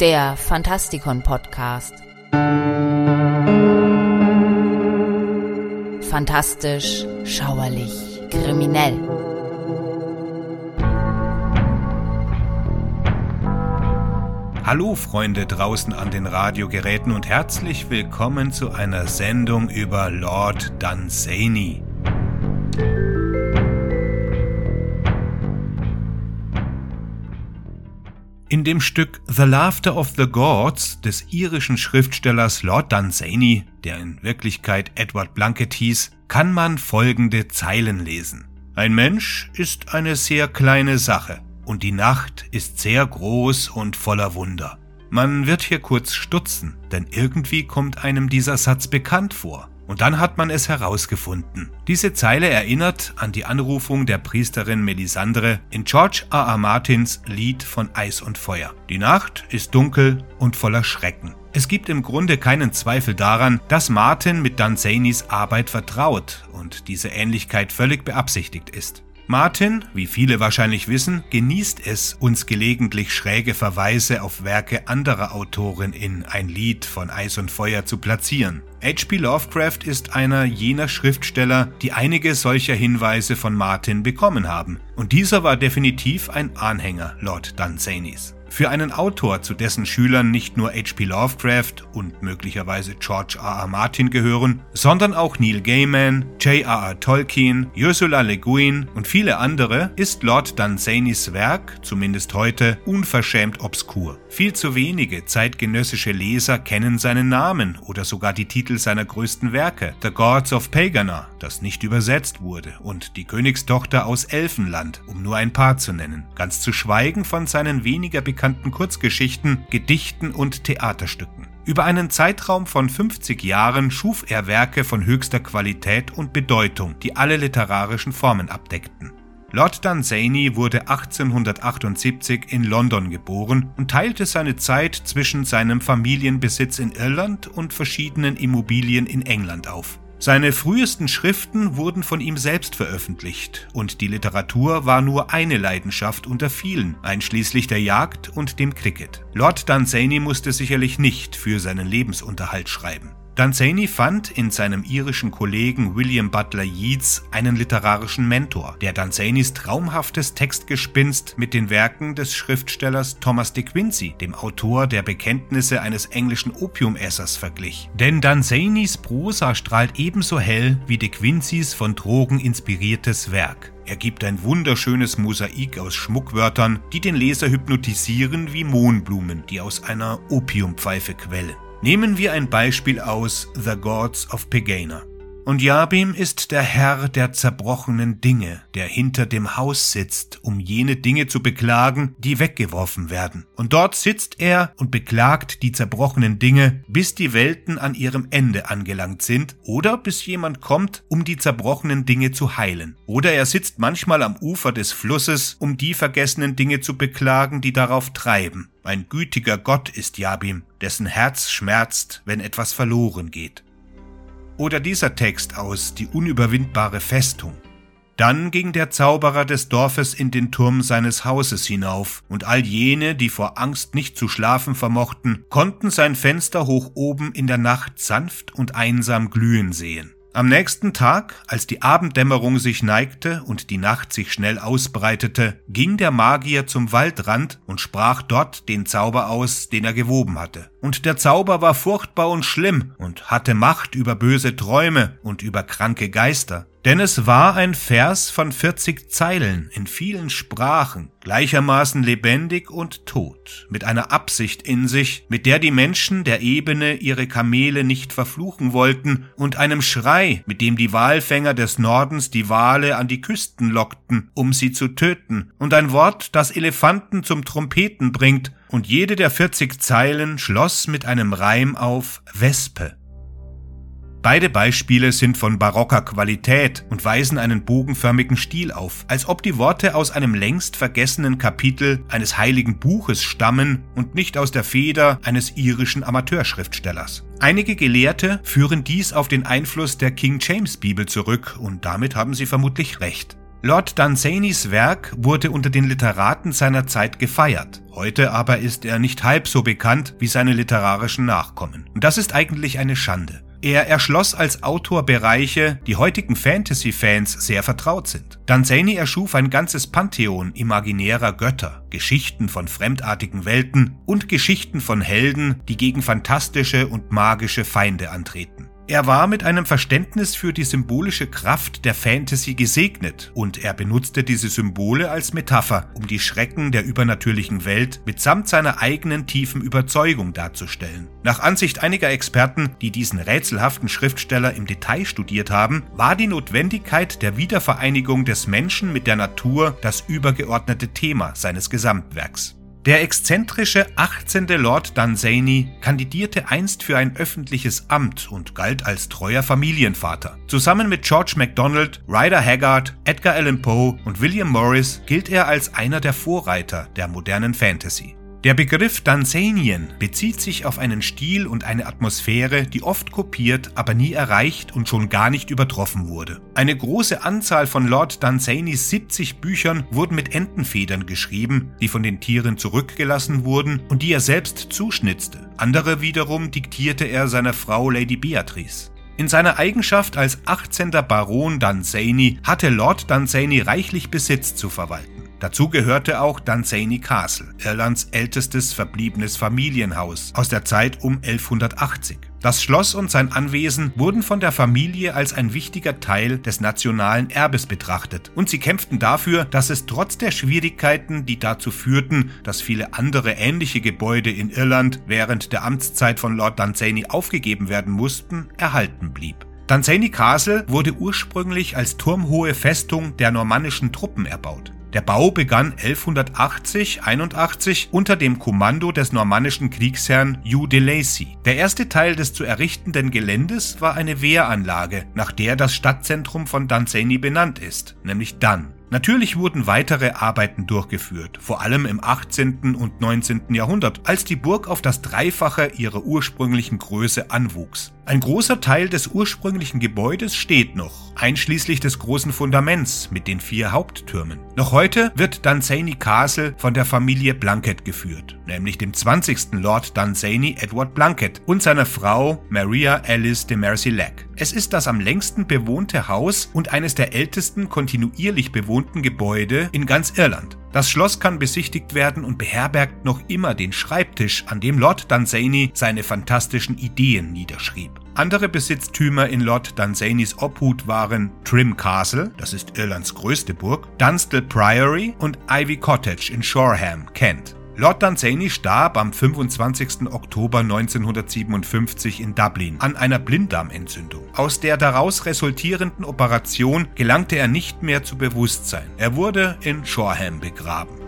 der Fantastikon Podcast. Fantastisch, schauerlich, kriminell. Hallo Freunde draußen an den Radiogeräten und herzlich willkommen zu einer Sendung über Lord Dunsany. Dem Stück The Laughter of the Gods des irischen Schriftstellers Lord Dunsany, der in Wirklichkeit Edward Blunkett hieß, kann man folgende Zeilen lesen. Ein Mensch ist eine sehr kleine Sache und die Nacht ist sehr groß und voller Wunder. Man wird hier kurz stutzen, denn irgendwie kommt einem dieser Satz bekannt vor. Und dann hat man es herausgefunden. Diese Zeile erinnert an die Anrufung der Priesterin Melisandre in George R. R. Martins Lied von Eis und Feuer. Die Nacht ist dunkel und voller Schrecken. Es gibt im Grunde keinen Zweifel daran, dass Martin mit Danzanis Arbeit vertraut und diese Ähnlichkeit völlig beabsichtigt ist. Martin, wie viele wahrscheinlich wissen, genießt es, uns gelegentlich schräge Verweise auf Werke anderer Autoren in Ein Lied von Eis und Feuer zu platzieren. H.P. Lovecraft ist einer jener Schriftsteller, die einige solcher Hinweise von Martin bekommen haben, und dieser war definitiv ein Anhänger Lord Dunsanys. Für einen Autor, zu dessen Schülern nicht nur H.P. Lovecraft und möglicherweise George R. R. Martin gehören, sondern auch Neil Gaiman, J.R.R. Tolkien, Ursula Le Guin und viele andere, ist Lord Dunsanys Werk, zumindest heute, unverschämt obskur. Viel zu wenige zeitgenössische Leser kennen seinen Namen oder sogar die Titel seiner größten Werke, The Gods of Pagana, das nicht übersetzt wurde, und Die Königstochter aus Elfenland, um nur ein paar zu nennen, ganz zu schweigen von seinen weniger bekannten Kurzgeschichten, Gedichten und Theaterstücken. Über einen Zeitraum von 50 Jahren schuf er Werke von höchster Qualität und Bedeutung, die alle literarischen Formen abdeckten. Lord Dunsany wurde 1878 in London geboren und teilte seine Zeit zwischen seinem Familienbesitz in Irland und verschiedenen Immobilien in England auf. Seine frühesten Schriften wurden von ihm selbst veröffentlicht und die Literatur war nur eine Leidenschaft unter vielen, einschließlich der Jagd und dem Cricket. Lord Dunsany musste sicherlich nicht für seinen Lebensunterhalt schreiben. Dunsany fand in seinem irischen Kollegen William Butler Yeats einen literarischen Mentor, der Dunsanys traumhaftes Textgespinst mit den Werken des Schriftstellers Thomas de Quincey, dem Autor der Bekenntnisse eines englischen Opiumessers, verglich. Denn Dunsanys Prosa strahlt ebenso hell wie de Quinceys von Drogen inspiriertes Werk. Er gibt ein wunderschönes Mosaik aus Schmuckwörtern, die den Leser hypnotisieren wie Mohnblumen, die aus einer Opiumpfeife quellen. Nehmen wir ein Beispiel aus The Gods of Pegana. Und Jabim ist der Herr der zerbrochenen Dinge, der hinter dem Haus sitzt, um jene Dinge zu beklagen, die weggeworfen werden. Und dort sitzt er und beklagt die zerbrochenen Dinge, bis die Welten an ihrem Ende angelangt sind, oder bis jemand kommt, um die zerbrochenen Dinge zu heilen. Oder er sitzt manchmal am Ufer des Flusses, um die vergessenen Dinge zu beklagen, die darauf treiben. Ein gütiger Gott ist Jabim, dessen Herz schmerzt, wenn etwas verloren geht. Oder dieser Text aus Die unüberwindbare Festung. Dann ging der Zauberer des Dorfes in den Turm seines Hauses hinauf, und all jene, die vor Angst nicht zu schlafen vermochten, konnten sein Fenster hoch oben in der Nacht sanft und einsam glühen sehen. Am nächsten Tag, als die Abenddämmerung sich neigte und die Nacht sich schnell ausbreitete, ging der Magier zum Waldrand und sprach dort den Zauber aus, den er gewoben hatte. Und der Zauber war furchtbar und schlimm und hatte Macht über böse Träume und über kranke Geister. Denn es war ein Vers von 40 Zeilen in vielen Sprachen, gleichermaßen lebendig und tot, mit einer Absicht in sich, mit der die Menschen der Ebene ihre Kamele nicht verfluchen wollten, und einem Schrei, mit dem die Walfänger des Nordens die Wale an die Küsten lockten, um sie zu töten, und ein Wort, das Elefanten zum Trompeten bringt, und jede der 40 Zeilen schloss mit einem Reim auf Wespe. Beide Beispiele sind von barocker Qualität und weisen einen bogenförmigen Stil auf, als ob die Worte aus einem längst vergessenen Kapitel eines heiligen Buches stammen und nicht aus der Feder eines irischen Amateurschriftstellers. Einige Gelehrte führen dies auf den Einfluss der King James Bibel zurück und damit haben sie vermutlich recht. Lord Dunsany's Werk wurde unter den Literaten seiner Zeit gefeiert. Heute aber ist er nicht halb so bekannt wie seine literarischen Nachkommen. Und das ist eigentlich eine Schande. Er erschloss als Autor Bereiche, die heutigen Fantasy-Fans sehr vertraut sind. Danzani erschuf ein ganzes Pantheon imaginärer Götter, Geschichten von fremdartigen Welten und Geschichten von Helden, die gegen fantastische und magische Feinde antreten. Er war mit einem Verständnis für die symbolische Kraft der Fantasy gesegnet und er benutzte diese Symbole als Metapher, um die Schrecken der übernatürlichen Welt mitsamt seiner eigenen tiefen Überzeugung darzustellen. Nach Ansicht einiger Experten, die diesen rätselhaften Schriftsteller im Detail studiert haben, war die Notwendigkeit der Wiedervereinigung des Menschen mit der Natur das übergeordnete Thema seines Gesamtwerks. Der exzentrische 18. Lord Dunsany kandidierte einst für ein öffentliches Amt und galt als treuer Familienvater. Zusammen mit George MacDonald, Ryder Haggard, Edgar Allan Poe und William Morris gilt er als einer der Vorreiter der modernen Fantasy. Der Begriff Danzanien bezieht sich auf einen Stil und eine Atmosphäre, die oft kopiert, aber nie erreicht und schon gar nicht übertroffen wurde. Eine große Anzahl von Lord Danzanis 70 Büchern wurden mit Entenfedern geschrieben, die von den Tieren zurückgelassen wurden und die er selbst zuschnitzte. Andere wiederum diktierte er seiner Frau Lady Beatrice. In seiner Eigenschaft als 18. Baron Danzani hatte Lord Danzani reichlich Besitz zu verwalten. Dazu gehörte auch Dunsany Castle, Irlands ältestes verbliebenes Familienhaus aus der Zeit um 1180. Das Schloss und sein Anwesen wurden von der Familie als ein wichtiger Teil des nationalen Erbes betrachtet und sie kämpften dafür, dass es trotz der Schwierigkeiten, die dazu führten, dass viele andere ähnliche Gebäude in Irland während der Amtszeit von Lord Dunsany aufgegeben werden mussten, erhalten blieb. Dunsany Castle wurde ursprünglich als turmhohe Festung der normannischen Truppen erbaut. Der Bau begann 1180-81 unter dem Kommando des normannischen Kriegsherrn Hugh de Lacy. Der erste Teil des zu errichtenden Geländes war eine Wehranlage, nach der das Stadtzentrum von Dunsany benannt ist, nämlich Dun. Natürlich wurden weitere Arbeiten durchgeführt, vor allem im 18. und 19. Jahrhundert, als die Burg auf das Dreifache ihrer ursprünglichen Größe anwuchs. Ein großer Teil des ursprünglichen Gebäudes steht noch, einschließlich des großen Fundaments mit den vier Haupttürmen. Noch heute wird Dunsany Castle von der Familie Blunkett geführt, nämlich dem 20. Lord Dunsany Edward Blunkett und seiner Frau Maria Alice de Mercy-Lack. Es ist das am längsten bewohnte Haus und eines der ältesten kontinuierlich bewohnten Gebäude in ganz Irland. Das Schloss kann besichtigt werden und beherbergt noch immer den Schreibtisch, an dem Lord Dunsany seine fantastischen Ideen niederschrieb. Andere Besitztümer in Lord Dunsanys Obhut waren Trim Castle, das ist Irlands größte Burg, Dunstall Priory und Ivy Cottage in Shoreham, Kent. Lord Dunsany starb am 25. Oktober 1957 in Dublin an einer Blinddarmentzündung. Aus der daraus resultierenden Operation gelangte er nicht mehr zu Bewusstsein. Er wurde in Shoreham begraben.